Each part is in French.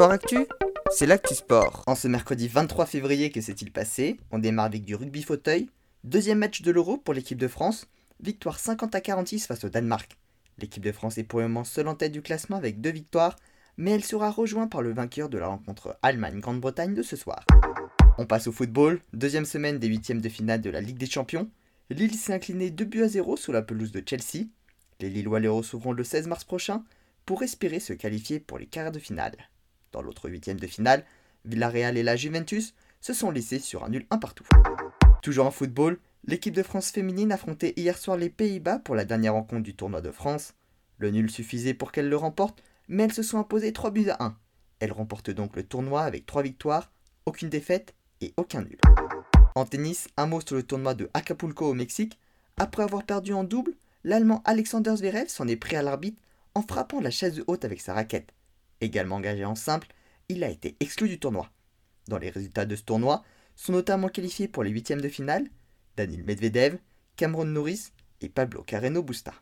Sport Actu, c'est l'actu sport. En ce mercredi 23 février, que s'est-il passé? On démarre avec du rugby fauteuil. Deuxième match de l'Euro pour l'équipe de France. Victoire 50 à 46 face au Danemark. L'équipe de France est pour le moment seule en tête du classement avec deux victoires, mais elle sera rejointe par le vainqueur de la rencontre Allemagne-Grande-Bretagne de ce soir. On passe au football, deuxième semaine des huitièmes de finale de la Ligue des Champions. Lille s'est incliné 2 buts à 0 sous la pelouse de Chelsea. Les Lillois les recevront le 16 mars prochain pour espérer se qualifier pour les quarts de finale. Dans l'autre huitième de finale, Villarreal et la Juventus se sont laissés sur un nul un partout. Toujours en football, l'équipe de France féminine affrontait hier soir les Pays-Bas pour la dernière rencontre du tournoi de France. Le nul suffisait pour qu'elles le remportent, mais elles se sont imposées 3 buts à 1. Elles remportent donc le tournoi avec 3 victoires, aucune défaite et aucun nul. En tennis, un mot sur le tournoi de Acapulco au Mexique. Après avoir perdu en double, l'Allemand Alexander Zverev s'en est pris à l'arbitre en frappant la chaise haute avec sa raquette. Également engagé en simple, il a été exclu du tournoi. Dans les résultats de ce tournoi, sont notamment qualifiés pour les huitièmes de finale Daniel Medvedev, Cameron Norris et Pablo Carreno Busta.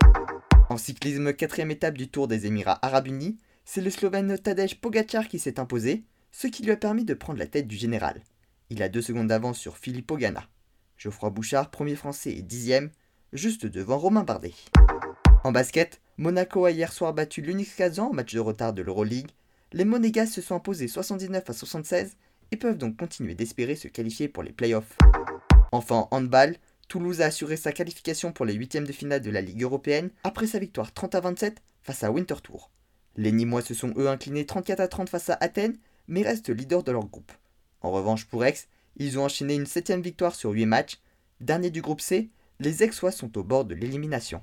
En cyclisme, quatrième étape du Tour des Émirats Arabes Unis, c'est le Slovène Tadej Pogacar qui s'est imposé, ce qui lui a permis de prendre la tête du général. Il a deux secondes d'avance sur Filippo Ganna. Geoffroy Bouchard, premier français et dixième, juste devant Romain Bardet. En basket, Monaco a hier soir battu l'Unix Kazan en match de retard de l'Euroleague. Les Monégas se sont imposés 79 à 76 et peuvent donc continuer d'espérer se qualifier pour les playoffs. Enfin, en handball, Toulouse a assuré sa qualification pour les huitièmes de finale de la Ligue européenne après sa victoire 30 à 27 face à Winterthur. Les Nîmois se sont eux inclinés 34 à 30 face à Athènes, mais restent leaders de leur groupe. En revanche, pour Aix, ils ont enchaîné une septième victoire sur 8 matchs. Dernier du groupe C, les Aixois sont au bord de l'élimination.